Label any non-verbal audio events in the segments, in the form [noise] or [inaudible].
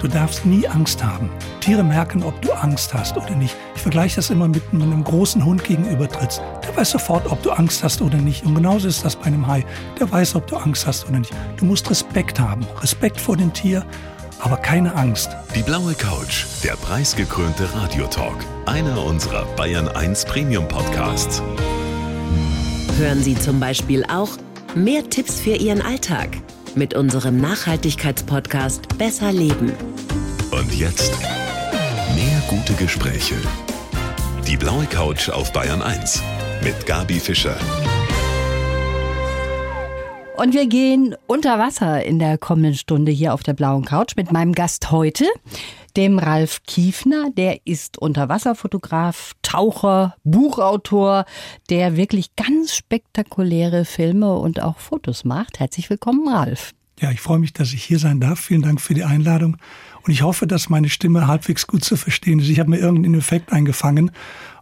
Du darfst nie Angst haben. Tiere merken, ob du Angst hast oder nicht. Ich vergleiche das immer mit einem großen Hund gegenüber trittst. Der weiß sofort, ob du Angst hast oder nicht. Und genauso ist das bei einem Hai. Der weiß, ob du Angst hast oder nicht. Du musst Respekt haben. Respekt vor dem Tier, aber keine Angst. Die blaue Couch, der preisgekrönte Radiotalk. Einer unserer Bayern 1 Premium Podcasts. Hören Sie zum Beispiel auch mehr Tipps für Ihren Alltag mit unserem Nachhaltigkeitspodcast Besser Leben. Und jetzt mehr gute Gespräche. Die blaue Couch auf Bayern 1 mit Gabi Fischer. Und wir gehen unter Wasser in der kommenden Stunde hier auf der blauen Couch mit meinem Gast heute, dem Ralf Kiefner. Der ist Unterwasserfotograf, Taucher, Buchautor, der wirklich ganz spektakuläre Filme und auch Fotos macht. Herzlich willkommen, Ralf. Ja, ich freue mich, dass ich hier sein darf. Vielen Dank für die Einladung. Und ich hoffe, dass meine Stimme halbwegs gut zu verstehen ist. Ich habe mir irgendeinen Effekt eingefangen.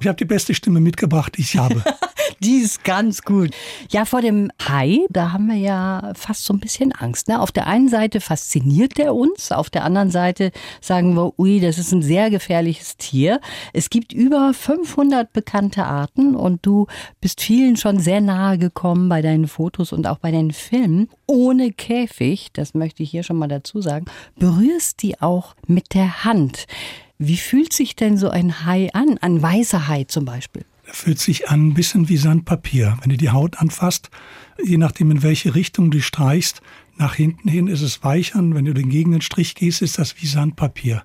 Ich habe die beste Stimme mitgebracht, die ich habe. [laughs] die ist ganz gut. Ja, vor dem Hai, da haben wir ja fast so ein bisschen Angst. Ne? Auf der einen Seite fasziniert der uns, auf der anderen Seite sagen wir, ui, das ist ein sehr gefährliches Tier. Es gibt über 500 bekannte Arten und du bist vielen schon sehr nahe gekommen bei deinen Fotos und auch bei deinen Filmen. Ohne Käfig, das möchte ich hier schon mal dazu sagen, berührst die auch mit der Hand. Wie fühlt sich denn so ein Hai an, ein weißer Hai zum Beispiel? Er fühlt sich an ein bisschen wie Sandpapier. Wenn du die Haut anfasst, je nachdem in welche Richtung du streichst, nach hinten hin ist es weicher und wenn du den gegen den Strich gehst, ist das wie Sandpapier.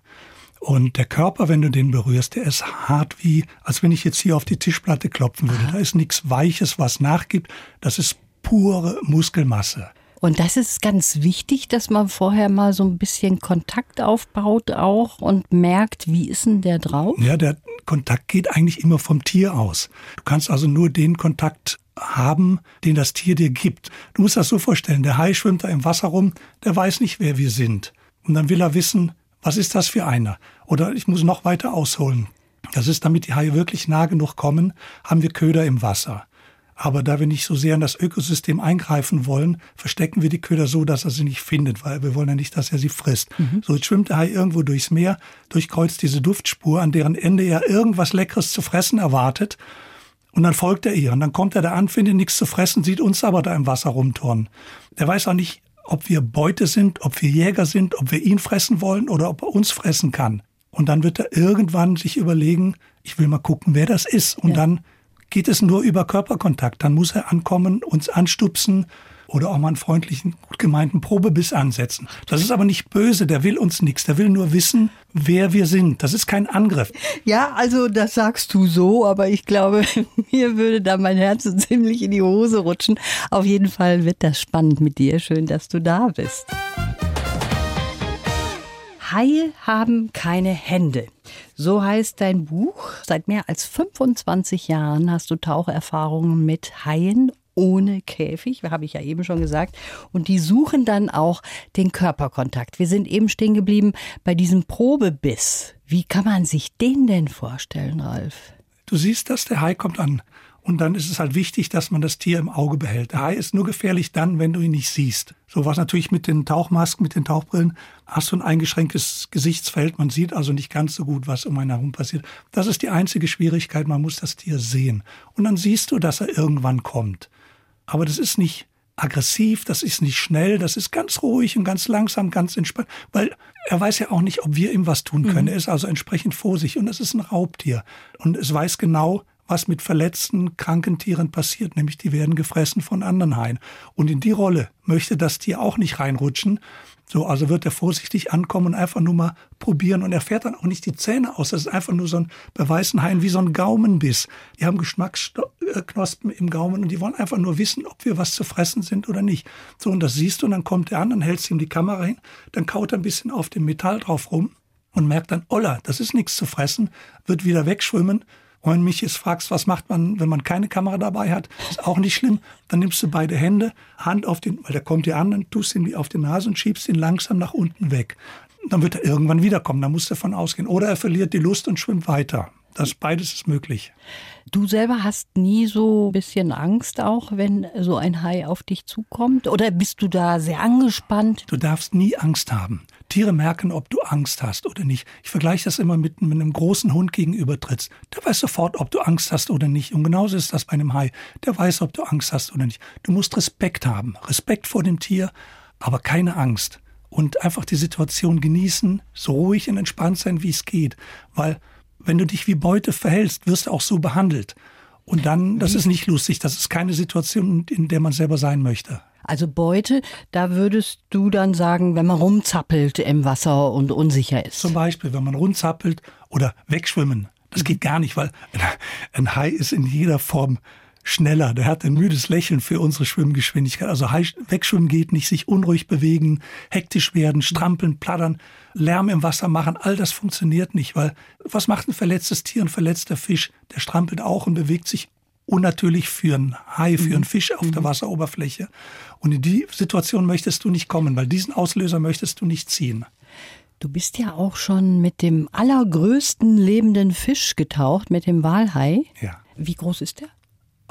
Und der Körper, wenn du den berührst, der ist hart wie, als wenn ich jetzt hier auf die Tischplatte klopfen würde. Da ist nichts Weiches, was nachgibt. Das ist pure Muskelmasse. Und das ist ganz wichtig, dass man vorher mal so ein bisschen Kontakt aufbaut auch und merkt, wie ist denn der drauf? Ja, der Kontakt geht eigentlich immer vom Tier aus. Du kannst also nur den Kontakt haben, den das Tier dir gibt. Du musst das so vorstellen, der Hai schwimmt da im Wasser rum, der weiß nicht, wer wir sind. Und dann will er wissen, was ist das für einer? Oder ich muss noch weiter ausholen. Das ist, damit die Haie wirklich nah genug kommen, haben wir Köder im Wasser. Aber da wir nicht so sehr in das Ökosystem eingreifen wollen, verstecken wir die Köder so, dass er sie nicht findet, weil wir wollen ja nicht, dass er sie frisst. Mhm. So jetzt schwimmt der Hai irgendwo durchs Meer, durchkreuzt diese Duftspur, an deren Ende er irgendwas Leckeres zu fressen erwartet. Und dann folgt er ihr. Und dann kommt er da an, findet nichts zu fressen, sieht uns aber da im Wasser rumturnen. Der weiß auch nicht, ob wir Beute sind, ob wir Jäger sind, ob wir ihn fressen wollen oder ob er uns fressen kann. Und dann wird er irgendwann sich überlegen, ich will mal gucken, wer das ist. Und ja. dann geht es nur über Körperkontakt. Dann muss er ankommen, uns anstupsen oder auch mal einen freundlichen, gut gemeinten Probebiss ansetzen. Das ist aber nicht böse, der will uns nichts, der will nur wissen, wer wir sind. Das ist kein Angriff. Ja, also das sagst du so, aber ich glaube, [laughs] mir würde da mein Herz so ziemlich in die Hose rutschen. Auf jeden Fall wird das spannend mit dir. Schön, dass du da bist. Haie haben keine Hände. So heißt dein Buch. Seit mehr als 25 Jahren hast du Taucherfahrungen mit Haien ohne Käfig, habe ich ja eben schon gesagt. Und die suchen dann auch den Körperkontakt. Wir sind eben stehen geblieben bei diesem Probebiss. Wie kann man sich den denn vorstellen, Ralf? Du siehst das, der Hai kommt an. Und dann ist es halt wichtig, dass man das Tier im Auge behält. Der Hai ist nur gefährlich dann, wenn du ihn nicht siehst. So was natürlich mit den Tauchmasken, mit den Tauchbrillen, hast du ein eingeschränktes Gesichtsfeld. Man sieht also nicht ganz so gut, was um einen herum passiert. Das ist die einzige Schwierigkeit. Man muss das Tier sehen. Und dann siehst du, dass er irgendwann kommt. Aber das ist nicht aggressiv, das ist nicht schnell, das ist ganz ruhig und ganz langsam, ganz entspannt, weil er weiß ja auch nicht, ob wir ihm was tun können. Mhm. Er ist also entsprechend vorsichtig und es ist ein Raubtier. Und es weiß genau, was mit verletzten, kranken Tieren passiert, nämlich die werden gefressen von anderen Haien. Und in die Rolle möchte das Tier auch nicht reinrutschen. So, also wird er vorsichtig ankommen und einfach nur mal probieren und er fährt dann auch nicht die Zähne aus. Das ist einfach nur so ein bei weißen Haien wie so ein Gaumenbiss. Die haben Geschmacksknospen im Gaumen und die wollen einfach nur wissen, ob wir was zu fressen sind oder nicht. So, und das siehst du und dann kommt er an, dann hältst du ihm die Kamera hin, dann kaut er ein bisschen auf dem Metall drauf rum und merkt dann, Olla, das ist nichts zu fressen, wird wieder wegschwimmen und wenn mich jetzt fragst, was macht man, wenn man keine Kamera dabei hat, ist auch nicht schlimm. Dann nimmst du beide Hände, Hand auf den, weil der kommt dir an, dann tust ihn wie auf die Nase und schiebst ihn langsam nach unten weg. Dann wird er irgendwann wiederkommen, da musst du davon ausgehen. Oder er verliert die Lust und schwimmt weiter. Das beides ist möglich. Du selber hast nie so ein bisschen Angst auch, wenn so ein Hai auf dich zukommt? Oder bist du da sehr angespannt? Du darfst nie Angst haben. Tiere merken, ob du Angst hast oder nicht. Ich vergleiche das immer mit, mit einem großen Hund gegenüber trittst. Der weiß sofort, ob du Angst hast oder nicht. Und genauso ist das bei einem Hai. Der weiß, ob du Angst hast oder nicht. Du musst Respekt haben. Respekt vor dem Tier, aber keine Angst. Und einfach die Situation genießen, so ruhig und entspannt sein, wie es geht. Weil wenn du dich wie Beute verhältst, wirst du auch so behandelt. Und dann, das ist nicht lustig, das ist keine Situation, in der man selber sein möchte. Also Beute, da würdest du dann sagen, wenn man rumzappelt im Wasser und unsicher ist. Zum Beispiel, wenn man rumzappelt oder wegschwimmen. Das geht gar nicht, weil ein Hai ist in jeder Form schneller. Der hat ein müdes Lächeln für unsere Schwimmgeschwindigkeit. Also wegschwimmen geht nicht, sich unruhig bewegen, hektisch werden, strampeln, plattern, Lärm im Wasser machen. All das funktioniert nicht, weil was macht ein verletztes Tier, ein verletzter Fisch? Der strampelt auch und bewegt sich unnatürlich für einen Hai, für einen mhm. Fisch auf der mhm. Wasseroberfläche. Und in die Situation möchtest du nicht kommen, weil diesen Auslöser möchtest du nicht ziehen. Du bist ja auch schon mit dem allergrößten lebenden Fisch getaucht, mit dem Walhai. Ja. Wie groß ist der?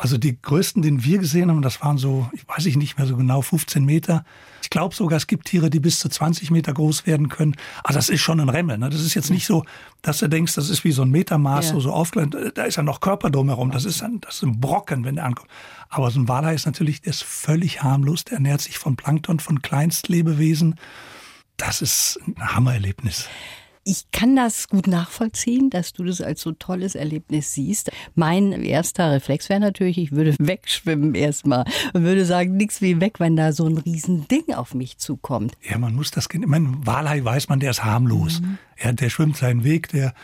Also die größten, den wir gesehen haben, das waren so, ich weiß ich nicht mehr so genau, 15 Meter. Ich glaube sogar, es gibt Tiere, die bis zu 20 Meter groß werden können. Also das ist schon ein Remmel. Ne? Das ist jetzt nicht so, dass du denkst, das ist wie so ein Metermaß, ja. so, aufgelegt. Da ist ja noch Körper drumherum. Das ist, ein, das ist ein Brocken, wenn der ankommt. Aber so ein Walhai ist natürlich, der ist völlig harmlos. Der ernährt sich von Plankton, von Kleinstlebewesen. Das ist ein Hammererlebnis. Ich kann das gut nachvollziehen, dass du das als so tolles Erlebnis siehst. Mein erster Reflex wäre natürlich, ich würde [laughs] wegschwimmen erstmal und würde sagen, nichts wie weg, wenn da so ein Riesending auf mich zukommt. Ja, man muss das, ich meine, Walhai weiß man, der ist harmlos. Mhm. Ja, der schwimmt seinen Weg, der,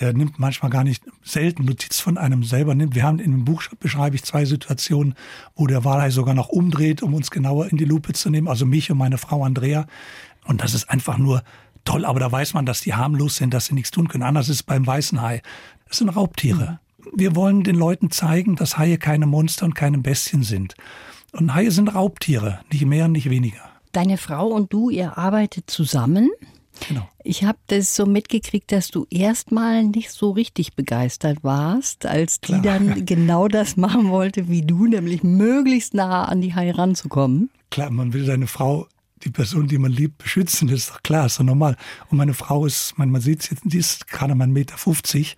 der nimmt manchmal gar nicht selten Notiz von einem selber nimmt. Wir haben in dem Buch beschreibe ich zwei Situationen, wo der Walhai sogar noch umdreht, um uns genauer in die Lupe zu nehmen, also mich und meine Frau Andrea. Und das ist einfach nur toll, aber da weiß man, dass die harmlos sind, dass sie nichts tun können. Anders ist es beim weißen Hai. Das sind Raubtiere. Mhm. Wir wollen den Leuten zeigen, dass Haie keine Monster und keine Bestien sind. Und Haie sind Raubtiere, nicht mehr und nicht weniger. Deine Frau und du, ihr arbeitet zusammen. Genau. Ich habe das so mitgekriegt, dass du erstmal nicht so richtig begeistert warst, als die Klar. dann [laughs] genau das machen wollte wie du, nämlich möglichst nah an die Hai ranzukommen. Klar, man will seine Frau die Person, die man liebt, beschützen. Das ist doch klar, ist doch normal. Und meine Frau ist, man, man sieht jetzt, die ist gerade mal 1,50 Meter. 50.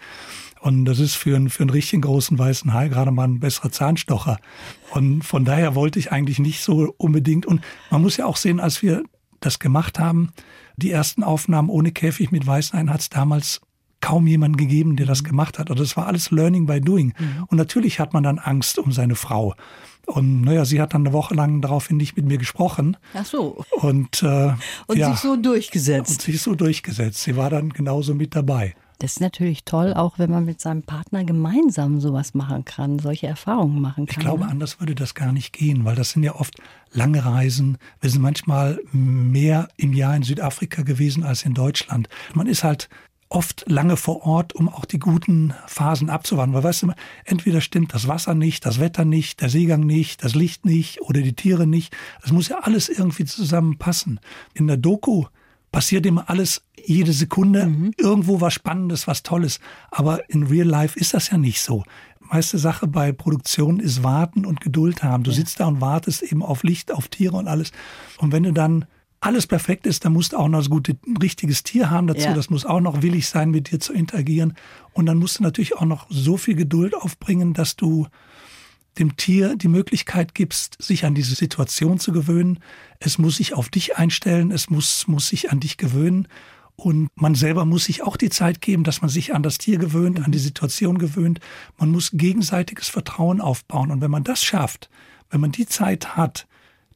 Und das ist für einen, für einen richtigen großen weißen Hai gerade mal ein besserer Zahnstocher. Und von daher wollte ich eigentlich nicht so unbedingt. Und man muss ja auch sehen, als wir das gemacht haben, die ersten Aufnahmen ohne Käfig mit weißen Haien hat es damals kaum jemanden gegeben, der das gemacht hat. Also das war alles Learning by Doing. Mhm. Und natürlich hat man dann Angst um seine Frau. Und naja, sie hat dann eine Woche lang daraufhin nicht mit mir gesprochen. Ach so. Und, äh, und ja, sich so durchgesetzt. Und sich so durchgesetzt. Sie war dann genauso mit dabei. Das ist natürlich toll, auch wenn man mit seinem Partner gemeinsam sowas machen kann, solche Erfahrungen machen kann. Ich glaube, ne? anders würde das gar nicht gehen, weil das sind ja oft lange Reisen. Wir sind manchmal mehr im Jahr in Südafrika gewesen als in Deutschland. Man ist halt oft lange vor Ort, um auch die guten Phasen abzuwarten. Weil weißt du, entweder stimmt das Wasser nicht, das Wetter nicht, der Seegang nicht, das Licht nicht oder die Tiere nicht. Das muss ja alles irgendwie zusammenpassen. In der Doku passiert immer alles jede Sekunde. Mhm. Irgendwo was Spannendes, was Tolles. Aber in Real Life ist das ja nicht so. Meiste Sache bei Produktion ist warten und Geduld haben. Du ja. sitzt da und wartest eben auf Licht, auf Tiere und alles. Und wenn du dann alles perfekt ist, dann musst du auch noch das gute, ein richtiges Tier haben dazu. Ja. Das muss auch noch willig sein, mit dir zu interagieren. Und dann musst du natürlich auch noch so viel Geduld aufbringen, dass du dem Tier die Möglichkeit gibst, sich an diese Situation zu gewöhnen. Es muss sich auf dich einstellen, es muss, muss sich an dich gewöhnen. Und man selber muss sich auch die Zeit geben, dass man sich an das Tier gewöhnt, an die Situation gewöhnt. Man muss gegenseitiges Vertrauen aufbauen. Und wenn man das schafft, wenn man die Zeit hat,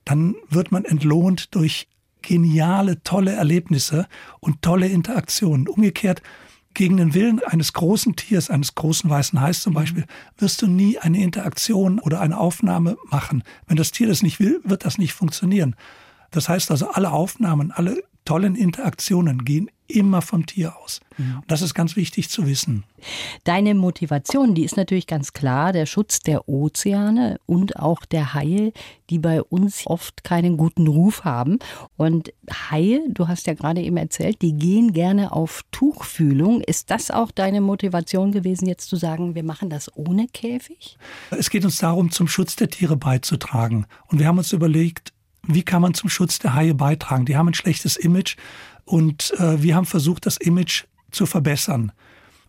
dann wird man entlohnt durch geniale, tolle Erlebnisse und tolle Interaktionen. Umgekehrt, gegen den Willen eines großen Tiers, eines großen weißen Hais zum Beispiel, wirst du nie eine Interaktion oder eine Aufnahme machen. Wenn das Tier das nicht will, wird das nicht funktionieren. Das heißt also, alle Aufnahmen, alle tollen Interaktionen gehen immer vom Tier aus. Mhm. Und das ist ganz wichtig zu wissen. Deine Motivation, die ist natürlich ganz klar, der Schutz der Ozeane und auch der Haie, die bei uns oft keinen guten Ruf haben. Und Haie, du hast ja gerade eben erzählt, die gehen gerne auf Tuchfühlung. Ist das auch deine Motivation gewesen, jetzt zu sagen, wir machen das ohne Käfig? Es geht uns darum, zum Schutz der Tiere beizutragen. Und wir haben uns überlegt, wie kann man zum Schutz der Haie beitragen? Die haben ein schlechtes Image und äh, wir haben versucht, das Image zu verbessern,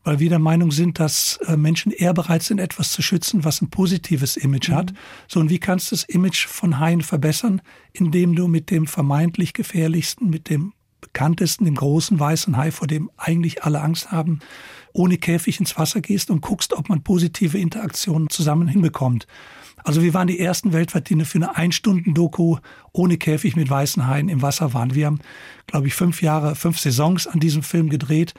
weil wir der Meinung sind, dass äh, Menschen eher bereit sind, etwas zu schützen, was ein positives Image mhm. hat. So, und wie kannst du das Image von Haien verbessern, indem du mit dem vermeintlich gefährlichsten, mit dem bekanntesten, dem großen weißen Hai, vor dem eigentlich alle Angst haben, ohne Käfig ins Wasser gehst und guckst, ob man positive Interaktionen zusammen hinbekommt. Also wir waren die ersten weltweit, die für eine Ein-Stunden-Doku ohne Käfig mit weißen Haien im Wasser waren. Wir haben, glaube ich, fünf Jahre, fünf Saisons an diesem Film gedreht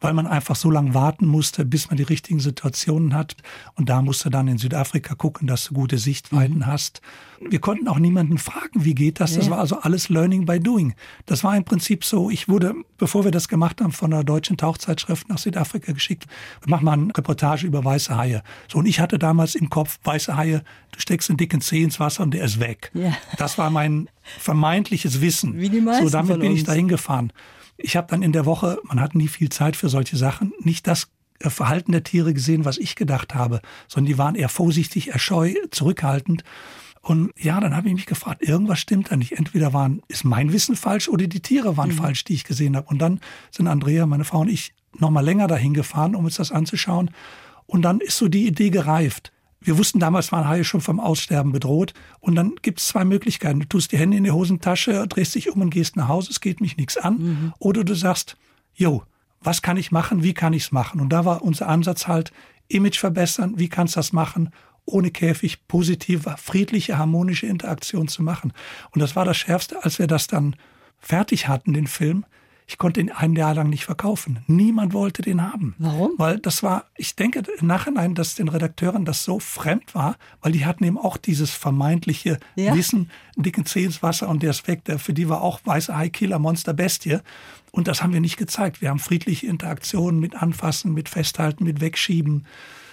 weil man einfach so lange warten musste, bis man die richtigen Situationen hat. Und da musste dann in Südafrika gucken, dass du gute Sichtweiten mhm. hast. Wir konnten auch niemanden fragen, wie geht das? Das war also alles Learning by Doing. Das war im Prinzip so, ich wurde, bevor wir das gemacht haben, von einer deutschen Tauchzeitschrift nach Südafrika geschickt. Wir machen mal eine Reportage über weiße Haie. So, und ich hatte damals im Kopf, weiße Haie, du steckst einen dicken Zeh ins Wasser und der ist weg. Ja. Das war mein vermeintliches Wissen. Wie die meisten so, damit bin ich dahin gefahren. Ich habe dann in der Woche, man hat nie viel Zeit für solche Sachen, nicht das äh, Verhalten der Tiere gesehen, was ich gedacht habe, sondern die waren eher vorsichtig, erscheu, zurückhaltend. Und ja, dann habe ich mich gefragt, irgendwas stimmt da nicht. Entweder waren, ist mein Wissen falsch oder die Tiere waren mhm. falsch, die ich gesehen habe. Und dann sind Andrea, meine Frau und ich noch mal länger dahin gefahren, um uns das anzuschauen. Und dann ist so die Idee gereift. Wir wussten damals, waren Haie schon vom Aussterben bedroht. Und dann gibt es zwei Möglichkeiten. Du tust die Hände in die Hosentasche, drehst dich um und gehst nach Hause, es geht mich nichts an. Mhm. Oder du sagst, jo, was kann ich machen, wie kann ich es machen? Und da war unser Ansatz halt, Image verbessern, wie kannst du das machen, ohne Käfig positive, friedliche, harmonische Interaktion zu machen. Und das war das Schärfste, als wir das dann fertig hatten, den Film, ich konnte ihn ein Jahr lang nicht verkaufen. Niemand wollte den haben. Warum? Weil das war, ich denke im Nachhinein, dass den Redakteuren das so fremd war, weil die hatten eben auch dieses vermeintliche ja. Wissen, dicken Zeh ins Wasser und der ist weg. Der, für die war auch weiße High Killer Monster Bestie. Und das haben wir nicht gezeigt. Wir haben friedliche Interaktionen mit Anfassen, mit Festhalten, mit Wegschieben.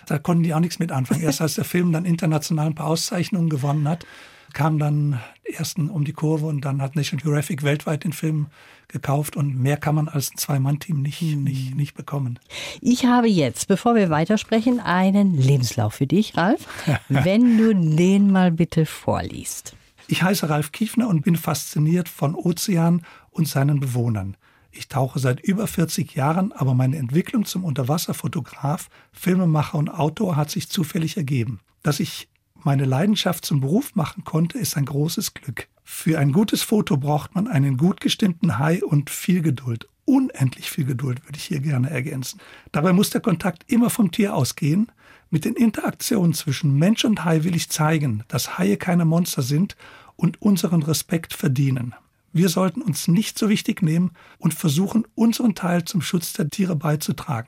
Da konnten die auch nichts mit anfangen. [laughs] Erst als der Film dann international ein paar Auszeichnungen gewonnen hat, kam dann ersten um die Kurve und dann hat National Geographic weltweit den Film gekauft und mehr kann man als ein Zwei-Mann-Team nicht, hm. nicht, nicht bekommen. Ich habe jetzt, bevor wir weitersprechen, einen Lebenslauf für dich, Ralf. [laughs] wenn du den mal bitte vorliest. Ich heiße Ralf Kiefner und bin fasziniert von Ozean und seinen Bewohnern. Ich tauche seit über 40 Jahren, aber meine Entwicklung zum Unterwasserfotograf, Filmemacher und Autor hat sich zufällig ergeben. Dass ich meine Leidenschaft zum Beruf machen konnte, ist ein großes Glück. Für ein gutes Foto braucht man einen gut gestimmten Hai und viel Geduld. Unendlich viel Geduld würde ich hier gerne ergänzen. Dabei muss der Kontakt immer vom Tier ausgehen. Mit den Interaktionen zwischen Mensch und Hai will ich zeigen, dass Haie keine Monster sind und unseren Respekt verdienen. Wir sollten uns nicht so wichtig nehmen und versuchen, unseren Teil zum Schutz der Tiere beizutragen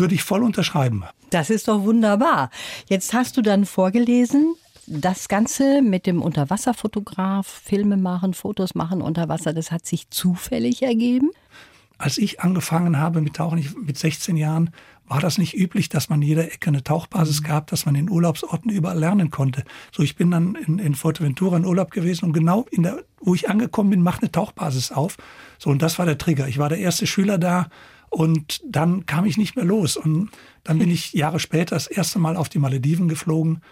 würde ich voll unterschreiben. Das ist doch wunderbar. Jetzt hast du dann vorgelesen, das Ganze mit dem Unterwasserfotograf, Filme machen, Fotos machen unter Wasser, das hat sich zufällig ergeben? Als ich angefangen habe mit Tauchen, mit 16 Jahren, war das nicht üblich, dass man in jeder Ecke eine Tauchbasis mhm. gab, dass man in Urlaubsorten überall lernen konnte. So, ich bin dann in, in Fuerteventura in Urlaub gewesen und genau in der, wo ich angekommen bin, macht eine Tauchbasis auf. So, und das war der Trigger. Ich war der erste Schüler da und dann kam ich nicht mehr los. Und dann bin ich Jahre später das erste Mal auf die Malediven geflogen.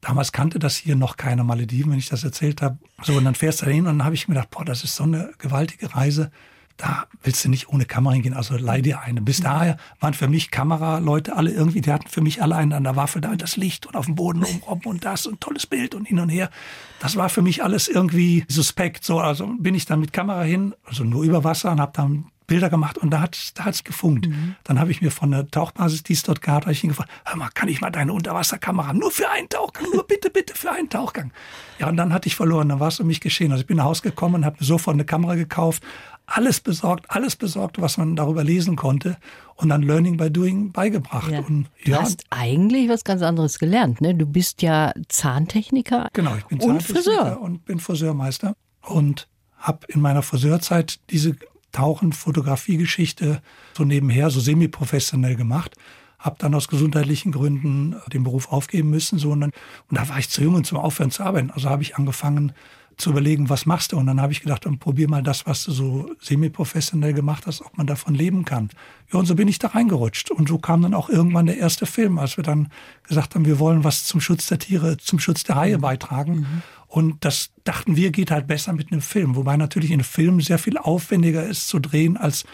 Damals kannte das hier noch keine Malediven, wenn ich das erzählt habe. So, und dann fährst du da hin und dann habe ich mir gedacht, boah, das ist so eine gewaltige Reise. Da willst du nicht ohne Kamera hingehen, also leih dir eine. Bis daher waren für mich Kameraleute alle irgendwie, die hatten für mich alle einen an der Waffe, da das Licht und auf dem Boden rumrobben und das und tolles Bild und hin und her. Das war für mich alles irgendwie suspekt. So, also bin ich dann mit Kamera hin, also nur über Wasser und habe dann Bilder gemacht und da hat da hat's gefunkt. Mhm. Dann habe ich mir von der Tauchbasis, die es dort gab, ich ihn gefragt, hör mal, kann ich mal deine Unterwasserkamera nur für einen Tauchgang, nur bitte, bitte für einen Tauchgang. Ja, und dann hatte ich verloren, dann war es um mich geschehen. Also ich bin nach Hause gekommen und habe mir sofort eine Kamera gekauft, alles besorgt, alles besorgt, was man darüber lesen konnte und dann Learning by Doing beigebracht. Ja. Und, ja, du hast eigentlich was ganz anderes gelernt, ne? Du bist ja Zahntechniker genau, ich bin und Zahntechniker Friseur und bin Friseurmeister und habe in meiner Friseurzeit diese Tauchen-Fotografie-Geschichte so nebenher, so semi-professionell gemacht. Habe dann aus gesundheitlichen Gründen den Beruf aufgeben müssen. So, und, dann, und da war ich zu jung und zum Aufhören zu arbeiten. Also habe ich angefangen, zu überlegen, was machst du? Und dann habe ich gedacht, dann probier mal das, was du so semi-professionell gemacht hast, ob man davon leben kann. Ja, und so bin ich da reingerutscht. Und so kam dann auch irgendwann der erste Film, als wir dann gesagt haben, wir wollen was zum Schutz der Tiere, zum Schutz der Haie beitragen. Mhm. Und das dachten wir, geht halt besser mit einem Film. Wobei natürlich ein Film sehr viel aufwendiger ist zu drehen als,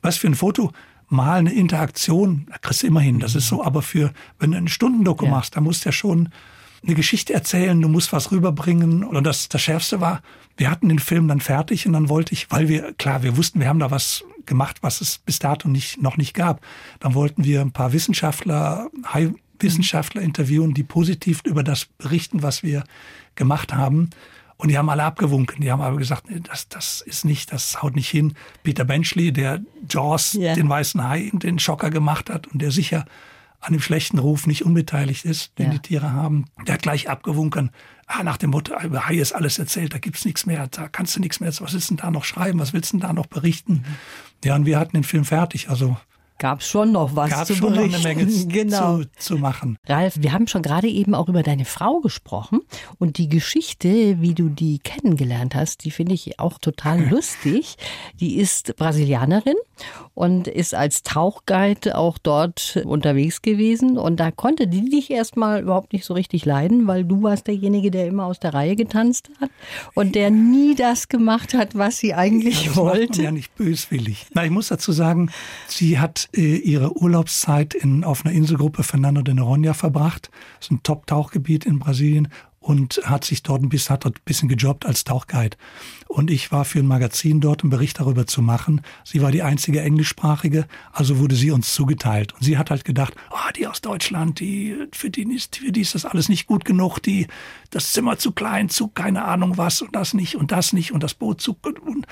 was für ein Foto? Mal eine Interaktion, da kriegst du immer hin. Das ist so, aber für, wenn du ein Stundendoku ja. machst, da musst du ja schon eine Geschichte erzählen, du musst was rüberbringen. Und das, das Schärfste war, wir hatten den Film dann fertig und dann wollte ich, weil wir, klar, wir wussten, wir haben da was gemacht, was es bis dato nicht, noch nicht gab. Dann wollten wir ein paar Wissenschaftler, High-Wissenschaftler interviewen, die positiv über das berichten, was wir gemacht haben. Und die haben alle abgewunken. Die haben aber gesagt, nee, das, das ist nicht, das haut nicht hin. Peter Benchley, der Jaws, yeah. den weißen Hai, den Schocker gemacht hat und der sicher an dem schlechten Ruf nicht unbeteiligt ist, den ja. die Tiere haben. Der hat gleich abgewunken, ah, nach dem Motto, über Hai ist alles erzählt, da gibt's nichts mehr, da kannst du nichts mehr, was willst du denn da noch schreiben, was willst du denn da noch berichten? Mhm. Ja, und wir hatten den Film fertig, also gab schon noch was gab zu schon berichten. Noch eine Menge [laughs] genau. zu, zu machen. Ralf, wir haben schon gerade eben auch über deine Frau gesprochen und die Geschichte, wie du die kennengelernt hast, die finde ich auch total [laughs] lustig. Die ist Brasilianerin und ist als Tauchguide auch dort unterwegs gewesen und da konnte die dich erstmal überhaupt nicht so richtig leiden, weil du warst derjenige, der immer aus der Reihe getanzt hat und der nie das gemacht hat, was sie eigentlich das wollte. Macht man ja nicht böswillig. Na, ich muss dazu sagen, sie hat äh, ihre Urlaubszeit in, auf einer Inselgruppe Fernando de Noronha verbracht. Das ist ein Top-Tauchgebiet in Brasilien und hat sich dort ein bisschen, hat dort ein bisschen gejobbt als Tauchguide. Und ich war für ein Magazin dort, einen Bericht darüber zu machen. Sie war die einzige englischsprachige, also wurde sie uns zugeteilt. Und sie hat halt gedacht, ah, oh, die aus Deutschland, die, für die ist, für die ist das alles nicht gut genug, die, das Zimmer zu klein, zu keine Ahnung was und das nicht und das nicht und das Boot zu, und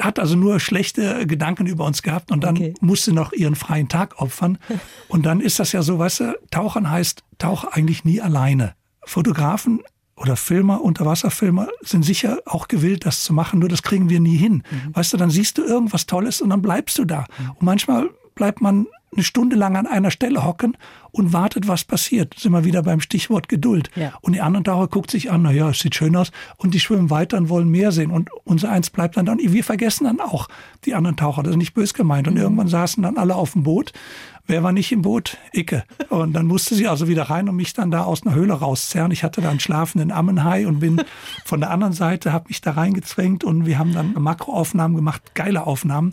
hat also nur schlechte Gedanken über uns gehabt und dann okay. musste noch ihren freien Tag opfern. [laughs] Und dann ist das ja so, weißt du, Tauchern heißt, tauch eigentlich nie alleine. Fotografen oder Filmer, Unterwasserfilmer sind sicher auch gewillt, das zu machen, nur das kriegen wir nie hin. Mhm. Weißt du, dann siehst du irgendwas Tolles und dann bleibst du da. Mhm. Und manchmal bleibt man eine Stunde lang an einer Stelle hocken und wartet, was passiert. Sind wir wieder beim Stichwort Geduld. Ja. Und die anderen Taucher guckt sich an, na ja, es sieht schön aus. Und die schwimmen weiter und wollen mehr sehen. Und unser eins bleibt dann da. Und wir vergessen dann auch die anderen Taucher. Das ist nicht bös gemeint. Und mhm. irgendwann saßen dann alle auf dem Boot. Wer war nicht im Boot? Icke. Und dann musste sie also wieder rein und mich dann da aus einer Höhle rauszerren. Ich hatte da einen schlafenden Ammenhai und bin von der anderen Seite, habe mich da reingezwängt und wir haben dann Makroaufnahmen gemacht, geile Aufnahmen.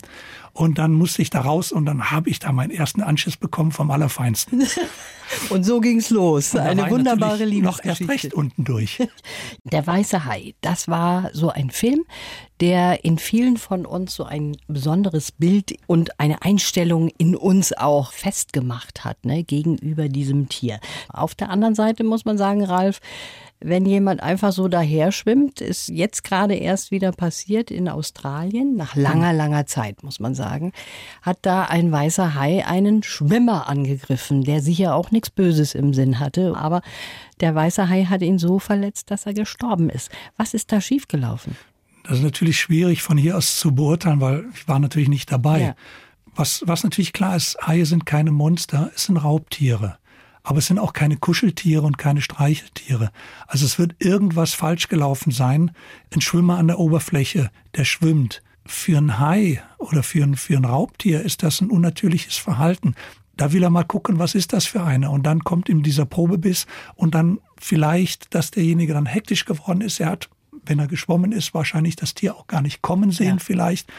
Und dann musste ich da raus und dann habe ich da meinen ersten Anschiss bekommen vom Allerfeinsten. [laughs] Und so ging's los. Eine wunderbare Liebesgeschichte. Noch erst recht unten durch. [laughs] Der Weiße Hai, das war so ein Film, der in vielen von uns so ein besonderes Bild und eine Einstellung in uns auch festgemacht hat, ne, gegenüber diesem Tier. Auf der anderen Seite muss man sagen, Ralf, wenn jemand einfach so daher schwimmt, ist jetzt gerade erst wieder passiert in Australien, nach langer, langer Zeit, muss man sagen, hat da ein weißer Hai einen Schwimmer angegriffen, der sicher auch nichts Böses im Sinn hatte, aber der weiße Hai hat ihn so verletzt, dass er gestorben ist. Was ist da schiefgelaufen? Das ist natürlich schwierig von hier aus zu beurteilen, weil ich war natürlich nicht dabei. Ja. Was, was natürlich klar ist, Haie sind keine Monster, es sind Raubtiere. Aber es sind auch keine Kuscheltiere und keine Streicheltiere. Also es wird irgendwas falsch gelaufen sein. Ein Schwimmer an der Oberfläche, der schwimmt. Für ein Hai oder für ein, für ein Raubtier ist das ein unnatürliches Verhalten. Da will er mal gucken, was ist das für eine? Und dann kommt ihm dieser Probebiss und dann vielleicht, dass derjenige dann hektisch geworden ist. Er hat, wenn er geschwommen ist, wahrscheinlich das Tier auch gar nicht kommen sehen ja. vielleicht,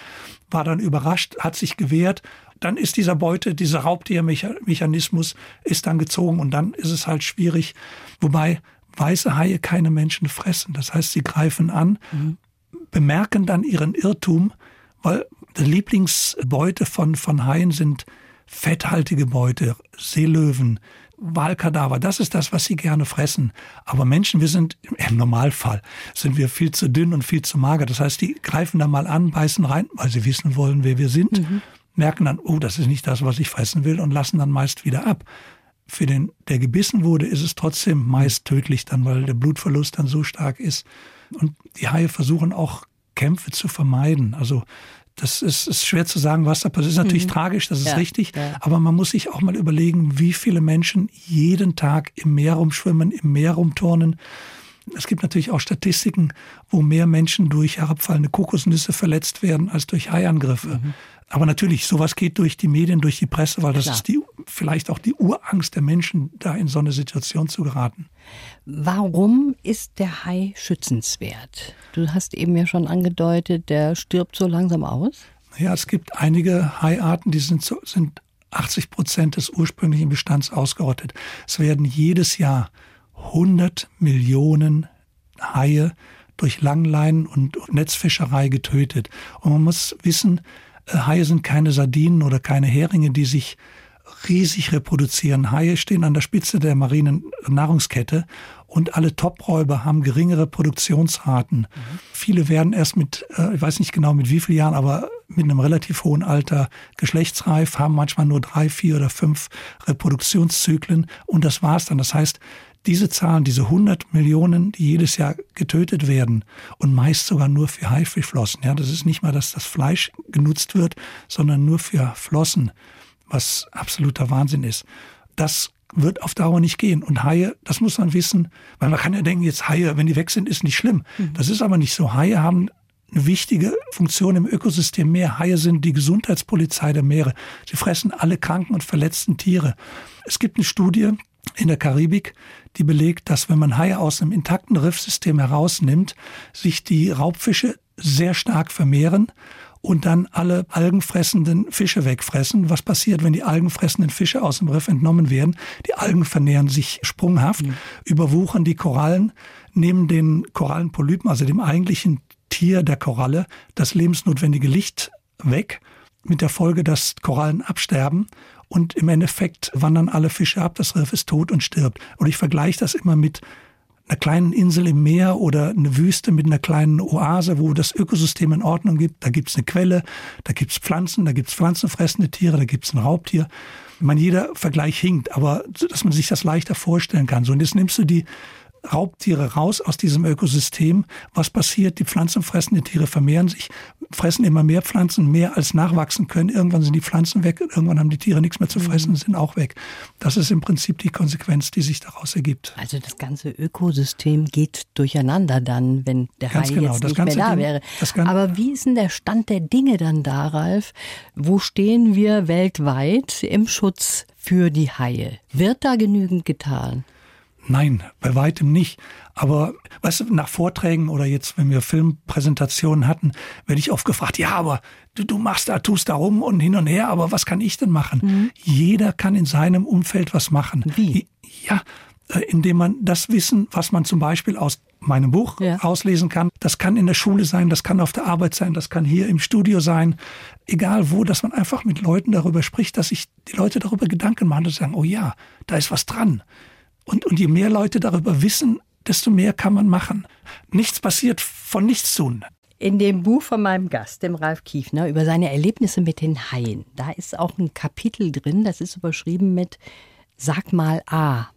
war dann überrascht, hat sich gewehrt dann ist dieser Beute, dieser Raubtiermechanismus ist dann gezogen und dann ist es halt schwierig. Wobei weiße Haie keine Menschen fressen. Das heißt, sie greifen an, mhm. bemerken dann ihren Irrtum, weil die Lieblingsbeute von, von Haien sind fetthaltige Beute, Seelöwen, Wahlkadaver, das ist das, was sie gerne fressen. Aber Menschen, wir sind im Normalfall, sind wir viel zu dünn und viel zu mager. Das heißt, die greifen da mal an, beißen rein, weil sie wissen wollen, wer wir sind. Mhm merken dann, oh, das ist nicht das, was ich fressen will und lassen dann meist wieder ab. Für den, der gebissen wurde, ist es trotzdem meist tödlich dann, weil der Blutverlust dann so stark ist. Und die Haie versuchen auch Kämpfe zu vermeiden. Also das ist, ist schwer zu sagen, was da passiert. Das ist natürlich mhm. tragisch, das ist ja, richtig. Ja. Aber man muss sich auch mal überlegen, wie viele Menschen jeden Tag im Meer rumschwimmen, im Meer rumturnen. Es gibt natürlich auch Statistiken, wo mehr Menschen durch herabfallende Kokosnüsse verletzt werden als durch Haiangriffe. Mhm. Aber natürlich, sowas geht durch die Medien, durch die Presse, weil das Klar. ist die, vielleicht auch die Urangst der Menschen, da in so eine Situation zu geraten. Warum ist der Hai schützenswert? Du hast eben ja schon angedeutet, der stirbt so langsam aus. Ja, es gibt einige Haiarten, die sind, sind 80 Prozent des ursprünglichen Bestands ausgerottet. Es werden jedes Jahr 100 Millionen Haie durch Langleinen und Netzfischerei getötet. Und man muss wissen, äh, Haie sind keine Sardinen oder keine Heringe, die sich riesig reproduzieren. Haie stehen an der Spitze der marinen Nahrungskette und alle Topräuber haben geringere Produktionsraten. Mhm. Viele werden erst mit, äh, ich weiß nicht genau mit wie vielen Jahren, aber mit einem relativ hohen Alter geschlechtsreif, haben manchmal nur drei, vier oder fünf Reproduktionszyklen und das war's dann. Das heißt, diese Zahlen, diese 100 Millionen, die jedes Jahr getötet werden und meist sogar nur für Haifischflossen. Ja, das ist nicht mal, dass das Fleisch genutzt wird, sondern nur für Flossen, was absoluter Wahnsinn ist. Das wird auf Dauer nicht gehen. Und Haie, das muss man wissen, weil man kann ja denken, jetzt Haie, wenn die weg sind, ist nicht schlimm. Mhm. Das ist aber nicht so. Haie haben eine wichtige Funktion im Ökosystem Meer. Haie sind die Gesundheitspolizei der Meere. Sie fressen alle kranken und verletzten Tiere. Es gibt eine Studie, in der Karibik, die belegt, dass wenn man Haie aus einem intakten Riffsystem herausnimmt, sich die Raubfische sehr stark vermehren und dann alle algenfressenden Fische wegfressen. Was passiert, wenn die algenfressenden Fische aus dem Riff entnommen werden? Die Algen vernähren sich sprunghaft, mhm. überwuchern die Korallen, nehmen den Korallenpolypen, also dem eigentlichen Tier der Koralle, das lebensnotwendige Licht weg, mit der Folge, dass Korallen absterben und im Endeffekt wandern alle Fische ab, das Riff ist tot und stirbt. Und ich vergleiche das immer mit einer kleinen Insel im Meer oder eine Wüste mit einer kleinen Oase, wo das Ökosystem in Ordnung gibt. Da gibt es eine Quelle, da gibt es Pflanzen, da gibt es pflanzenfressende Tiere, da gibt es ein Raubtier. Ich meine, jeder Vergleich hinkt, aber dass man sich das leichter vorstellen kann. So, und jetzt nimmst du die Raubtiere raus aus diesem Ökosystem. Was passiert? Die pflanzenfressenden Tiere vermehren sich, fressen immer mehr Pflanzen, mehr als nachwachsen können. Irgendwann sind die Pflanzen weg, irgendwann haben die Tiere nichts mehr zu fressen und sind auch weg. Das ist im Prinzip die Konsequenz, die sich daraus ergibt. Also das ganze Ökosystem geht durcheinander dann, wenn der Ganz Hai genau, jetzt nicht mehr da Ding, wäre. Aber wie ist denn der Stand der Dinge dann da, Ralf? Wo stehen wir weltweit im Schutz für die Haie? Wird da genügend getan? Nein, bei weitem nicht. Aber weißt du, nach Vorträgen oder jetzt, wenn wir Filmpräsentationen hatten, werde ich oft gefragt, ja, aber du, du machst da, tust da rum und hin und her, aber was kann ich denn machen? Mhm. Jeder kann in seinem Umfeld was machen. Wie? Ja, äh, indem man das Wissen, was man zum Beispiel aus meinem Buch ja. auslesen kann, das kann in der Schule sein, das kann auf der Arbeit sein, das kann hier im Studio sein, egal wo, dass man einfach mit Leuten darüber spricht, dass sich die Leute darüber Gedanken machen und sagen, oh ja, da ist was dran. Und, und je mehr Leute darüber wissen, desto mehr kann man machen. Nichts passiert von nichts tun. In dem Buch von meinem Gast, dem Ralf Kiefner, über seine Erlebnisse mit den Haien, da ist auch ein Kapitel drin, das ist überschrieben mit Sag mal A.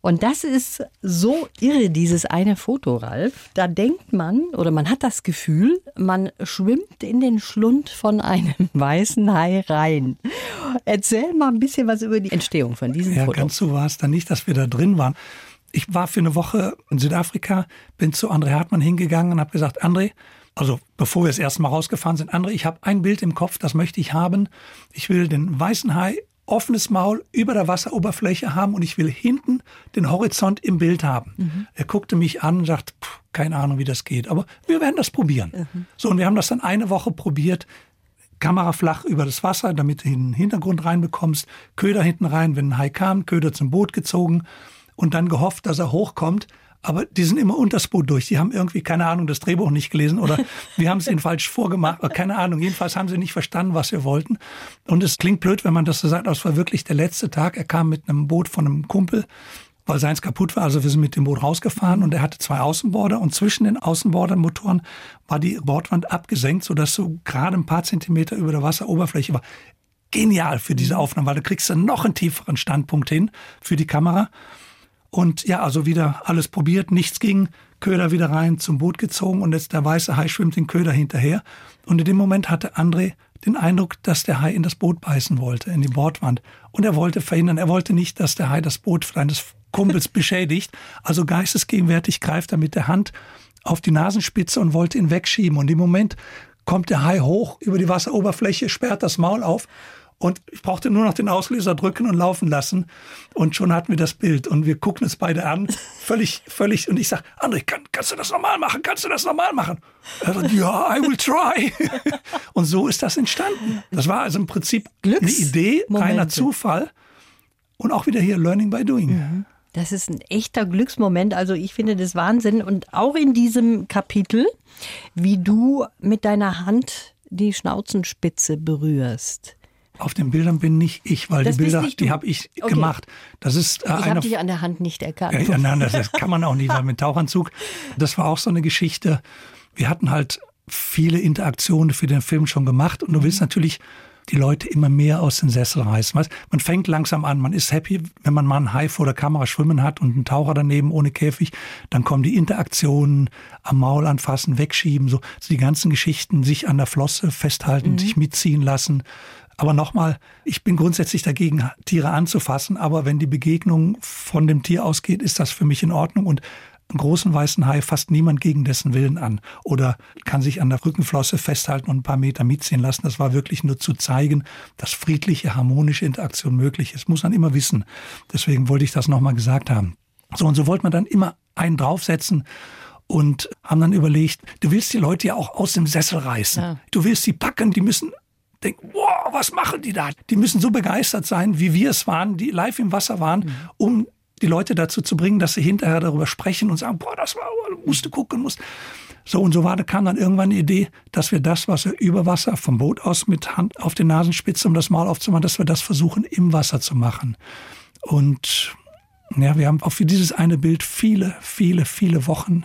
Und das ist so irre, dieses eine Foto, Ralf. Da denkt man oder man hat das Gefühl, man schwimmt in den Schlund von einem [laughs] weißen Hai rein. Erzähl mal ein bisschen was über die Entstehung von diesem ja, Foto. Ganz so war es dann nicht, dass wir da drin waren. Ich war für eine Woche in Südafrika, bin zu André Hartmann hingegangen und habe gesagt, André, also bevor wir das erste Mal rausgefahren sind, André, ich habe ein Bild im Kopf, das möchte ich haben. Ich will den weißen Hai offenes Maul über der Wasseroberfläche haben und ich will hinten den Horizont im Bild haben. Mhm. Er guckte mich an und sagt, pff, keine Ahnung, wie das geht, aber wir werden das probieren. Mhm. So, und wir haben das dann eine Woche probiert. Kamera flach über das Wasser, damit du den Hintergrund reinbekommst. Köder hinten rein, wenn ein Hai kam, Köder zum Boot gezogen und dann gehofft, dass er hochkommt. Aber die sind immer unters Boot durch. Die haben irgendwie, keine Ahnung, das Drehbuch nicht gelesen oder [laughs] wir haben es ihnen falsch vorgemacht. Keine Ahnung. Jedenfalls haben sie nicht verstanden, was wir wollten. Und es klingt blöd, wenn man das so sagt, aber es war wirklich der letzte Tag. Er kam mit einem Boot von einem Kumpel, weil seins kaputt war. Also wir sind mit dem Boot rausgefahren und er hatte zwei Außenborder und zwischen den Außenbordermotoren war die Bordwand abgesenkt, sodass so gerade ein paar Zentimeter über der Wasseroberfläche war. Genial für diese Aufnahme, weil du kriegst dann noch einen tieferen Standpunkt hin für die Kamera. Und ja, also wieder alles probiert, nichts ging. Köder wieder rein, zum Boot gezogen und jetzt der weiße Hai schwimmt den Köder hinterher. Und in dem Moment hatte André den Eindruck, dass der Hai in das Boot beißen wollte, in die Bordwand. Und er wollte verhindern, er wollte nicht, dass der Hai das Boot seines Kumpels beschädigt. Also geistesgegenwärtig greift er mit der Hand auf die Nasenspitze und wollte ihn wegschieben. Und im Moment kommt der Hai hoch über die Wasseroberfläche, sperrt das Maul auf und ich brauchte nur noch den Auslöser drücken und laufen lassen. Und schon hatten wir das Bild. Und wir gucken uns beide an. Völlig, völlig. Und ich sage, André, kann, kannst du das nochmal machen? Kannst du das nochmal machen? Er sagt, ja, I will try. [laughs] und so ist das entstanden. Das war also im Prinzip eine Idee, reiner Zufall. Und auch wieder hier Learning by Doing. Mhm. Das ist ein echter Glücksmoment. Also ich finde das Wahnsinn. Und auch in diesem Kapitel, wie du mit deiner Hand die Schnauzenspitze berührst. Auf den Bildern bin nicht ich, weil das die Bilder, die habe ich okay. gemacht. Das ist äh, ich habe dich an der Hand nicht erkannt. Ja, nein, das, das kann man auch nicht, weil mit Tauchanzug. Das war auch so eine Geschichte. Wir hatten halt viele Interaktionen für den Film schon gemacht und du willst natürlich die Leute immer mehr aus den Sessel reißen. Weißt? Man fängt langsam an, man ist happy, wenn man mal einen Hai vor der Kamera schwimmen hat und einen Taucher daneben ohne Käfig, dann kommen die Interaktionen, am Maul anfassen, wegschieben, so, so die ganzen Geschichten, sich an der Flosse festhalten, mhm. sich mitziehen lassen. Aber nochmal, ich bin grundsätzlich dagegen, Tiere anzufassen, aber wenn die Begegnung von dem Tier ausgeht, ist das für mich in Ordnung und einen großen weißen Hai fasst niemand gegen dessen Willen an oder kann sich an der Rückenflosse festhalten und ein paar Meter mitziehen lassen. Das war wirklich nur zu zeigen, dass friedliche, harmonische Interaktion möglich ist. Muss man immer wissen. Deswegen wollte ich das nochmal gesagt haben. So und so wollte man dann immer einen draufsetzen und haben dann überlegt, du willst die Leute ja auch aus dem Sessel reißen. Ja. Du willst sie packen, die müssen denken, wow, was machen die da? Die müssen so begeistert sein, wie wir es waren, die live im Wasser waren, mhm. um die Leute dazu zu bringen, dass sie hinterher darüber sprechen und sagen, boah, das war, musste gucken, musst. So und so war, da kam dann irgendwann die Idee, dass wir das, was wir über Wasser vom Boot aus mit Hand auf den Nasenspitze, um das Maul aufzumachen, dass wir das versuchen, im Wasser zu machen. Und ja, wir haben auch für dieses eine Bild viele, viele, viele Wochen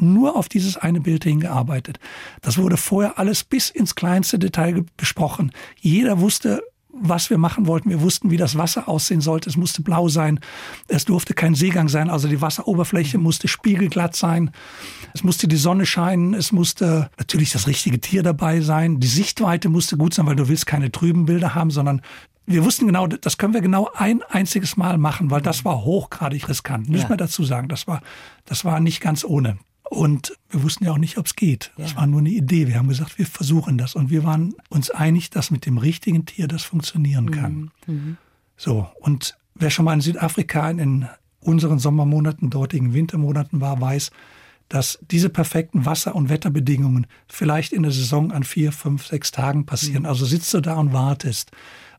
nur auf dieses eine Bild hingearbeitet. Das wurde vorher alles bis ins kleinste Detail besprochen. Jeder wusste, was wir machen wollten. Wir wussten, wie das Wasser aussehen sollte. Es musste blau sein. Es durfte kein Seegang sein. Also die Wasseroberfläche musste spiegelglatt sein. Es musste die Sonne scheinen. Es musste natürlich das richtige Tier dabei sein. Die Sichtweite musste gut sein, weil du willst keine trüben Bilder haben, sondern wir wussten genau, das können wir genau ein einziges Mal machen, weil das war hochgradig riskant. Müssen ja. wir dazu sagen. Das war, das war nicht ganz ohne. Und wir wussten ja auch nicht, ob es geht. Ja. Das war nur eine Idee. Wir haben gesagt, wir versuchen das. Und wir waren uns einig, dass mit dem richtigen Tier das funktionieren mhm. kann. Mhm. So, und wer schon mal in Südafrika in unseren Sommermonaten, dortigen Wintermonaten war, weiß, dass diese perfekten Wasser- und Wetterbedingungen vielleicht in der Saison an vier, fünf, sechs Tagen passieren. Mhm. Also sitzt du da und wartest.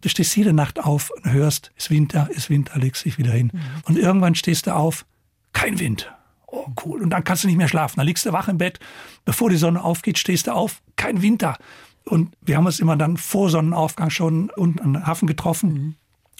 Du stehst jede Nacht auf und hörst, ist Winter, ist Winter, legst dich wieder hin. Mhm. Und irgendwann stehst du auf, kein Wind. Oh, cool. Und dann kannst du nicht mehr schlafen. Dann liegst du wach im Bett. Bevor die Sonne aufgeht, stehst du auf. Kein Winter. Und wir haben uns immer dann vor Sonnenaufgang schon unten an den Hafen getroffen mhm.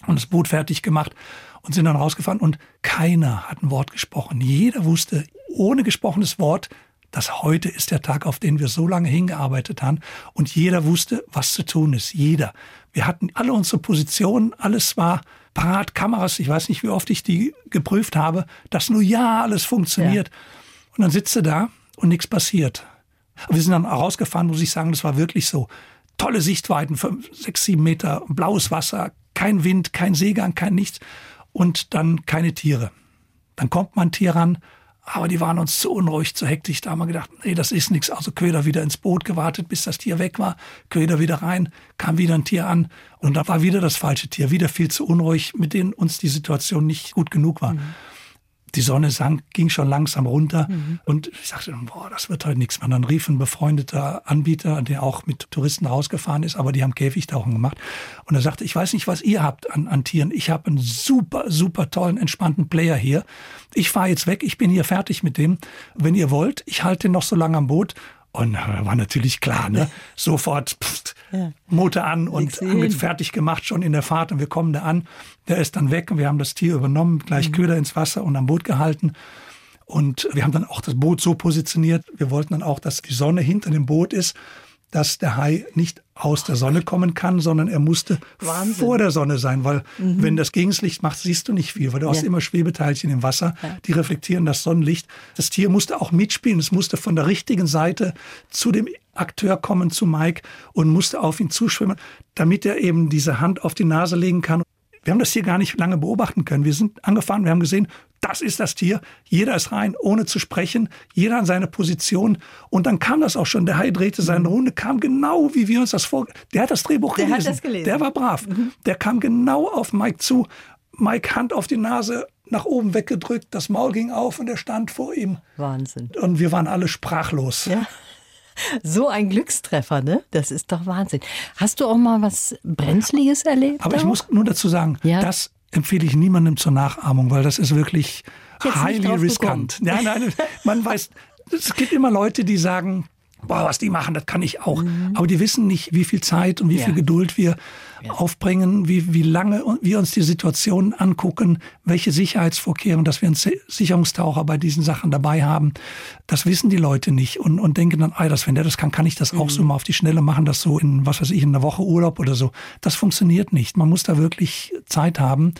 und das Boot fertig gemacht und sind dann rausgefahren. Und keiner hat ein Wort gesprochen. Jeder wusste, ohne gesprochenes Wort, dass heute ist der Tag, auf den wir so lange hingearbeitet haben. Und jeder wusste, was zu tun ist. Jeder. Wir hatten alle unsere Positionen. Alles war parat Kameras, ich weiß nicht, wie oft ich die geprüft habe, dass nur ja alles funktioniert. Ja. Und dann sitzt du da und nichts passiert. Wir sind dann rausgefahren, muss ich sagen, das war wirklich so. Tolle Sichtweiten, fünf, sechs, sieben Meter, blaues Wasser, kein Wind, kein Seegang, kein nichts und dann keine Tiere. Dann kommt man Tier ran, aber die waren uns zu unruhig, zu hektisch. Da haben wir gedacht, nee, das ist nichts. Also Köder wieder ins Boot gewartet, bis das Tier weg war. Köder wieder rein, kam wieder ein Tier an. Und da war wieder das falsche Tier, wieder viel zu unruhig, mit denen uns die Situation nicht gut genug war. Mhm die Sonne sank, ging schon langsam runter mhm. und ich sagte, boah, das wird heute nichts mehr. Dann rief ein befreundeter Anbieter, der auch mit Touristen rausgefahren ist, aber die haben Käfigtauchen gemacht. Und er sagte, ich weiß nicht, was ihr habt an, an Tieren. Ich habe einen super, super tollen, entspannten Player hier. Ich fahre jetzt weg, ich bin hier fertig mit dem. Wenn ihr wollt, ich halte den noch so lange am Boot und war natürlich klar, ne? Sofort pff, ja. Motor an und fertig gemacht, schon in der Fahrt. Und wir kommen da an. Der ist dann weg und wir haben das Tier übernommen, gleich mhm. Köder ins Wasser und am Boot gehalten. Und wir haben dann auch das Boot so positioniert. Wir wollten dann auch, dass die Sonne hinter dem Boot ist, dass der Hai nicht aus der Sonne kommen kann, sondern er musste Wahnsinn. vor der Sonne sein, weil mhm. wenn das Gegenlicht macht, siehst du nicht viel, weil du ja. hast immer Schwebeteilchen im Wasser, ja. die reflektieren das Sonnenlicht. Das Tier musste auch mitspielen, es musste von der richtigen Seite zu dem Akteur kommen, zu Mike und musste auf ihn zuschwimmen, damit er eben diese Hand auf die Nase legen kann. Wir haben das hier gar nicht lange beobachten können. Wir sind angefahren, wir haben gesehen, das ist das Tier. Jeder ist rein, ohne zu sprechen. Jeder an seine Position. Und dann kam das auch schon. Der Hai drehte seine mhm. Runde, kam genau, wie wir uns das vor. Der hat das Drehbuch der gelesen. Hat das gelesen. Der war brav. Mhm. Der kam genau auf Mike zu. Mike Hand auf die Nase, nach oben weggedrückt. Das Maul ging auf und er stand vor ihm. Wahnsinn. Und wir waren alle sprachlos. Ja. So ein Glückstreffer, ne? Das ist doch Wahnsinn. Hast du auch mal was Brenzliges erlebt? Aber auch? ich muss nur dazu sagen, ja. das empfehle ich niemandem zur Nachahmung, weil das ist wirklich highly riskant. Ja, nein, man weiß, es gibt immer Leute, die sagen, boah, was die machen, das kann ich auch. Mhm. Aber die wissen nicht, wie viel Zeit und wie ja. viel Geduld wir ja. aufbringen, wie, wie lange wir uns die Situation angucken, welche Sicherheitsvorkehrungen, dass wir einen Sicherungstaucher bei diesen Sachen dabei haben. Das wissen die Leute nicht und, und denken dann, ah, das, wenn der das kann, kann ich das mhm. auch so mal auf die Schnelle machen, das so in, was weiß ich, in einer Woche Urlaub oder so. Das funktioniert nicht. Man muss da wirklich Zeit haben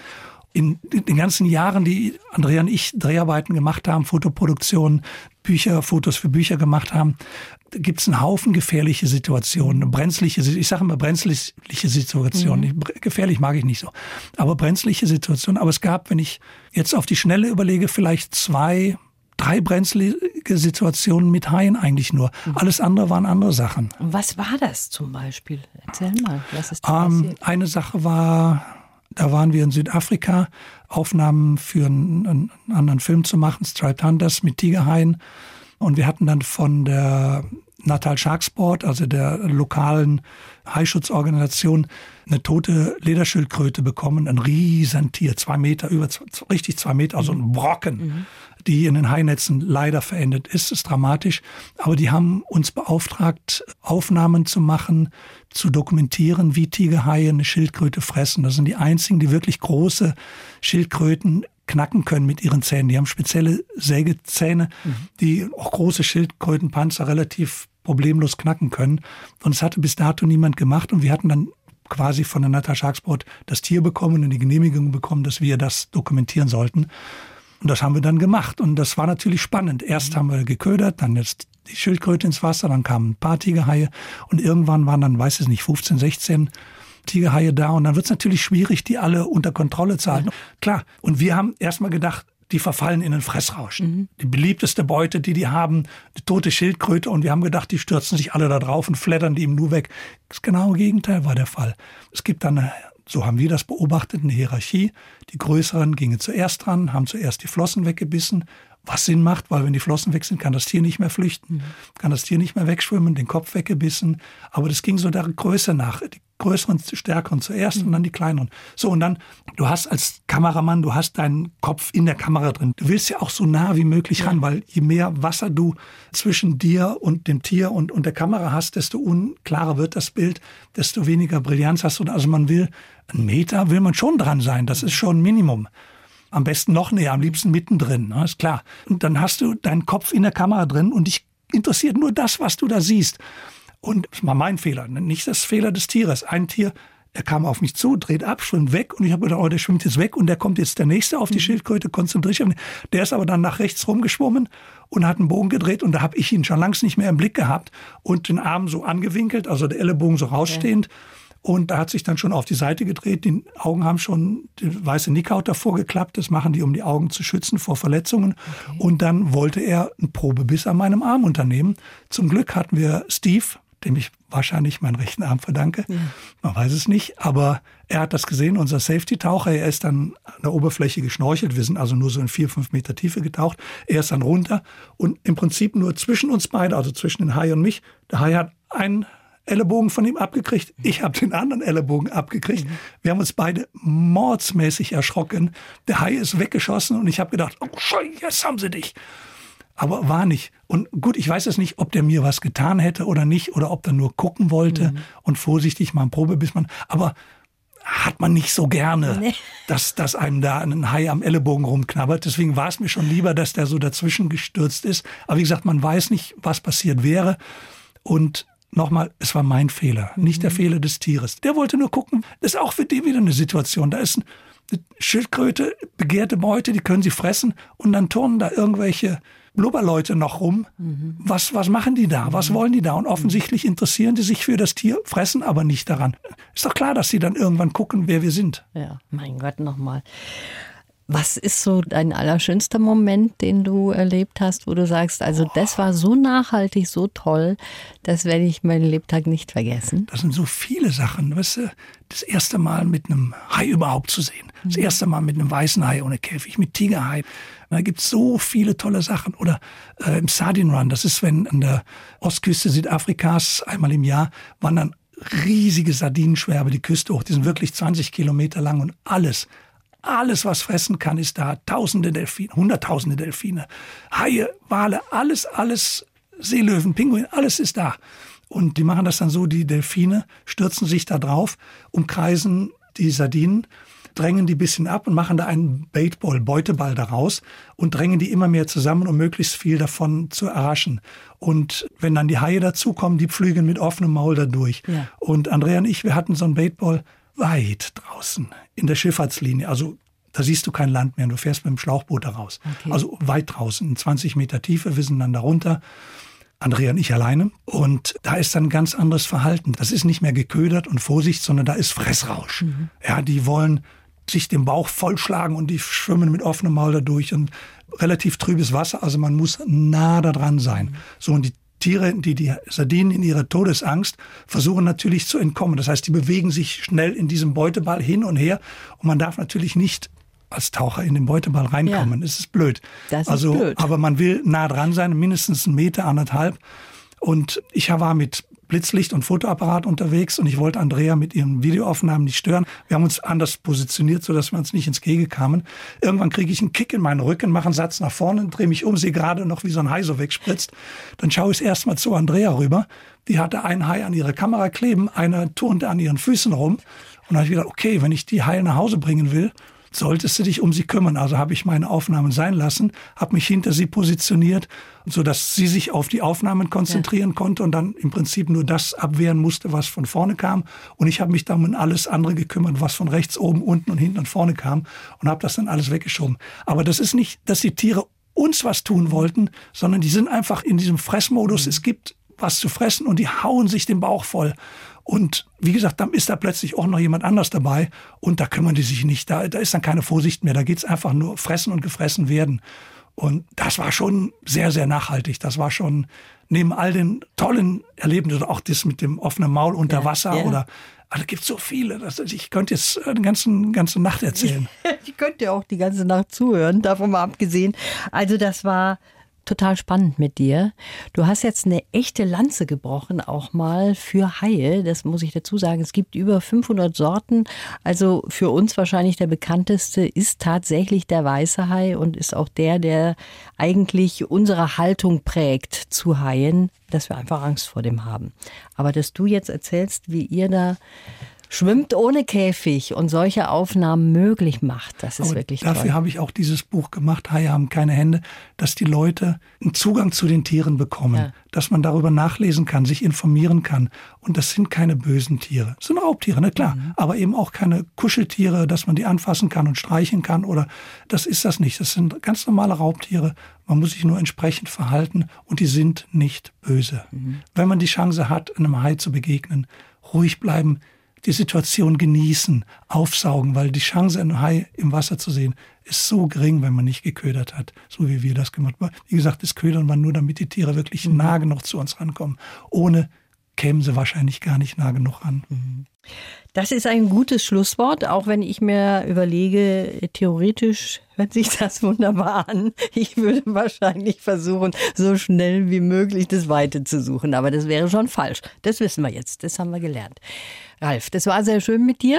in den ganzen Jahren, die Andrea und ich Dreharbeiten gemacht haben, Fotoproduktion, Bücher, Fotos für Bücher gemacht haben, gibt es einen Haufen gefährliche Situationen, brenzliche, ich sage immer brenzliche Situationen. Mhm. Gefährlich mag ich nicht so, aber brenzliche Situationen. Aber es gab, wenn ich jetzt auf die Schnelle überlege, vielleicht zwei, drei brenzlige Situationen mit Haien eigentlich nur. Mhm. Alles andere waren andere Sachen. was war das zum Beispiel? Erzähl mal, was ist da ähm, Eine Sache war, da waren wir in Südafrika, Aufnahmen für einen, einen anderen Film zu machen, Striped Hunters mit Tigerhaien. Und wir hatten dann von der Natal Sharksport, also der lokalen Haischutzorganisation, eine tote Lederschildkröte bekommen, ein Riesentier, zwei Meter, über richtig zwei Meter, also ein Brocken. Mhm die in den Hainetzen leider verendet ist. ist dramatisch. Aber die haben uns beauftragt, Aufnahmen zu machen, zu dokumentieren, wie Tigerhaie eine Schildkröte fressen. Das sind die einzigen, die wirklich große Schildkröten knacken können mit ihren Zähnen. Die haben spezielle Sägezähne, mhm. die auch große Schildkrötenpanzer relativ problemlos knacken können. Und es hatte bis dato niemand gemacht. Und wir hatten dann quasi von der Natascha Sharksport das Tier bekommen und die Genehmigung bekommen, dass wir das dokumentieren sollten. Und das haben wir dann gemacht. Und das war natürlich spannend. Erst haben wir geködert, dann jetzt die Schildkröte ins Wasser, dann kamen ein paar Tigerhaie und irgendwann waren dann, weiß ich nicht, 15, 16 Tigerhaie da. Und dann wird es natürlich schwierig, die alle unter Kontrolle zu halten. Ja. Klar. Und wir haben erstmal gedacht, die verfallen in den Fressrausch. Mhm. Die beliebteste Beute, die die haben, die tote Schildkröte. Und wir haben gedacht, die stürzen sich alle da drauf und flattern die ihm nur weg. Das genaue Gegenteil war der Fall. Es gibt dann eine so haben wir das beobachtet, eine Hierarchie. Die Größeren gingen zuerst dran, haben zuerst die Flossen weggebissen, was Sinn macht, weil wenn die Flossen weg sind, kann das Tier nicht mehr flüchten, mhm. kann das Tier nicht mehr wegschwimmen, den Kopf weggebissen. Aber das ging so der Größe nach. Die größeren, stärkeren zuerst mhm. und dann die kleineren. So, und dann, du hast als Kameramann, du hast deinen Kopf in der Kamera drin. Du willst ja auch so nah wie möglich ja. ran, weil je mehr Wasser du zwischen dir und dem Tier und, und der Kamera hast, desto unklarer wird das Bild, desto weniger Brillanz hast du. Also man will, einen Meter will man schon dran sein. Das ist schon ein Minimum. Am besten noch näher, am liebsten mittendrin, ne, ist klar. Und dann hast du deinen Kopf in der Kamera drin und dich interessiert nur das, was du da siehst. Und das war mein Fehler, ne? nicht das Fehler des Tieres. Ein Tier, er kam auf mich zu, dreht ab, schwimmt weg und ich habe gedacht, oh, der schwimmt jetzt weg und der kommt jetzt der nächste auf die mhm. Schildkröte, konzentriert sich. Der ist aber dann nach rechts rumgeschwommen und hat einen Bogen gedreht und da habe ich ihn schon langs nicht mehr im Blick gehabt und den Arm so angewinkelt, also der Ellenbogen so rausstehend. Ja. Und da hat sich dann schon auf die Seite gedreht. Die Augen haben schon die weiße Nickhaut davor geklappt. Das machen die, um die Augen zu schützen vor Verletzungen. Okay. Und dann wollte er einen Probebiss an meinem Arm unternehmen. Zum Glück hatten wir Steve, dem ich wahrscheinlich meinen rechten Arm verdanke. Ja. Man weiß es nicht, aber er hat das gesehen, unser Safety-Taucher. Er ist dann an der Oberfläche geschnorchelt. Wir sind also nur so in vier, fünf Meter Tiefe getaucht. Er ist dann runter und im Prinzip nur zwischen uns beide, also zwischen den Hai und mich. Der Hai hat einen Ellenbogen von ihm abgekriegt. Ich habe den anderen Ellenbogen abgekriegt. Mhm. Wir haben uns beide mordsmäßig erschrocken. Der Hai ist weggeschossen und ich habe gedacht, oh Scheiße, jetzt haben sie dich aber war nicht. Und gut, ich weiß es nicht, ob der mir was getan hätte oder nicht, oder ob er nur gucken wollte mhm. und vorsichtig mal ein Probebissmann. Aber hat man nicht so gerne, nee. dass, dass einem da ein Hai am Ellenbogen rumknabbert. Deswegen war es mir schon lieber, dass der so dazwischen gestürzt ist. Aber wie gesagt, man weiß nicht, was passiert wäre. Und nochmal, es war mein Fehler, nicht der Fehler des Tieres. Der wollte nur gucken, das ist auch für die wieder eine Situation. Da ist eine Schildkröte, begehrte Beute, die können sie fressen und dann turnen da irgendwelche Blubberleute noch rum. Mhm. Was, was machen die da? Was wollen die da? Und offensichtlich interessieren die sich für das Tier, fressen aber nicht daran. Ist doch klar, dass sie dann irgendwann gucken, wer wir sind. Ja, mein Gott, nochmal. Was ist so dein allerschönster Moment, den du erlebt hast, wo du sagst, also das war so nachhaltig, so toll, das werde ich meinen Lebtag nicht vergessen? Das sind so viele Sachen. Weißt du, das erste Mal mit einem Hai überhaupt zu sehen. Das mhm. erste Mal mit einem weißen Hai ohne Käfig, mit Tigerhai. Da gibt es so viele tolle Sachen. Oder äh, im Sardine Run, das ist, wenn an der Ostküste Südafrikas einmal im Jahr wandern riesige Sardinenschwärme die Küste hoch. Die sind wirklich 20 Kilometer lang und alles, alles, was fressen kann, ist da. Tausende Delfine, Hunderttausende Delfine, Haie, Wale, alles, alles, Seelöwen, Pinguin, alles ist da. Und die machen das dann so, die Delfine stürzen sich da drauf, umkreisen die Sardinen, drängen die bisschen ab und machen da einen Baitball, Beuteball daraus und drängen die immer mehr zusammen, um möglichst viel davon zu erraschen. Und wenn dann die Haie dazukommen, die pflügen mit offenem Maul da durch. Ja. Und Andrea und ich, wir hatten so einen Baitball weit draußen in der Schifffahrtslinie. Also da siehst du kein Land mehr, du fährst mit dem Schlauchboot da raus. Okay. Also weit draußen, in 20 Meter Tiefe, wir sind dann da runter. Andrea und ich alleine. Und da ist dann ein ganz anderes Verhalten. Das ist nicht mehr geködert und Vorsicht, sondern da ist Fressrausch. Mhm. Ja, die wollen sich den Bauch vollschlagen und die schwimmen mit offenem Maul da durch und relativ trübes Wasser. Also man muss nah da dran sein. Mhm. So, und die Tiere, die die Sardinen in ihrer Todesangst versuchen natürlich zu entkommen. Das heißt, die bewegen sich schnell in diesem Beuteball hin und her und man darf natürlich nicht als Taucher in den Beuteball reinkommen. Ja. Das ist blöd. Das ist also, blöd. aber man will nah dran sein, mindestens einen Meter, anderthalb. Und ich war mit Blitzlicht und Fotoapparat unterwegs und ich wollte Andrea mit ihren Videoaufnahmen nicht stören. Wir haben uns anders positioniert, sodass wir uns nicht ins Gehege kamen. Irgendwann kriege ich einen Kick in meinen Rücken, mache einen Satz nach vorne, drehe mich um, sehe gerade noch, wie so ein Hai so wegspritzt. Dann schaue ich erstmal zu Andrea rüber. Die hatte einen Hai an ihrer Kamera kleben, einer turnte an ihren Füßen rum. Und dann habe ich gedacht, okay, wenn ich die Haie nach Hause bringen will, solltest du dich um sie kümmern. Also habe ich meine Aufnahmen sein lassen, habe mich hinter sie positioniert, so dass sie sich auf die Aufnahmen konzentrieren ja. konnte und dann im Prinzip nur das abwehren musste, was von vorne kam. Und ich habe mich dann um alles andere gekümmert, was von rechts, oben, unten und hinten und vorne kam und habe das dann alles weggeschoben. Aber das ist nicht, dass die Tiere uns was tun wollten, sondern die sind einfach in diesem Fressmodus. Mhm. Es gibt was zu fressen und die hauen sich den Bauch voll. Und wie gesagt, dann ist da plötzlich auch noch jemand anders dabei und da kümmern die sich nicht. Da, da ist dann keine Vorsicht mehr. Da geht es einfach nur fressen und gefressen werden. Und das war schon sehr, sehr nachhaltig. Das war schon neben all den tollen Erlebnissen, auch das mit dem offenen Maul unter ja, Wasser ja. oder also gibt so viele. Das, ich könnte jetzt eine ganze, ganze Nacht erzählen. [laughs] ich könnte auch die ganze Nacht zuhören, davon mal abgesehen. Also das war total spannend mit dir. Du hast jetzt eine echte Lanze gebrochen, auch mal für Haie. Das muss ich dazu sagen. Es gibt über 500 Sorten. Also für uns wahrscheinlich der bekannteste ist tatsächlich der weiße Hai und ist auch der, der eigentlich unsere Haltung prägt zu Haien, dass wir einfach Angst vor dem haben. Aber dass du jetzt erzählst, wie ihr da schwimmt ohne Käfig und solche Aufnahmen möglich macht. Das ist Aber wirklich dafür toll. Dafür habe ich auch dieses Buch gemacht, Haie haben keine Hände, dass die Leute einen Zugang zu den Tieren bekommen, ja. dass man darüber nachlesen kann, sich informieren kann. Und das sind keine bösen Tiere. Das sind Raubtiere, ne klar. Mhm. Aber eben auch keine Kuscheltiere, dass man die anfassen kann und streichen kann oder das ist das nicht. Das sind ganz normale Raubtiere. Man muss sich nur entsprechend verhalten und die sind nicht böse. Mhm. Wenn man die Chance hat, einem Hai zu begegnen, ruhig bleiben, die Situation genießen, aufsaugen, weil die Chance, einen Hai im Wasser zu sehen, ist so gering, wenn man nicht geködert hat, so wie wir das gemacht haben. Wie gesagt, das Ködern war nur, damit die Tiere wirklich mhm. nah genug zu uns rankommen. Ohne kämen sie wahrscheinlich gar nicht nah genug ran. Mhm. Das ist ein gutes Schlusswort, auch wenn ich mir überlege, theoretisch hört sich das wunderbar an. Ich würde wahrscheinlich versuchen, so schnell wie möglich das Weite zu suchen, aber das wäre schon falsch. Das wissen wir jetzt, das haben wir gelernt. Ralf, das war sehr schön mit dir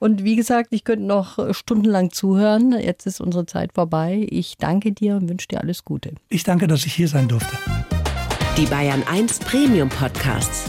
und wie gesagt, ich könnte noch stundenlang zuhören. Jetzt ist unsere Zeit vorbei. Ich danke dir und wünsche dir alles Gute. Ich danke, dass ich hier sein durfte. Die Bayern 1 Premium Podcasts.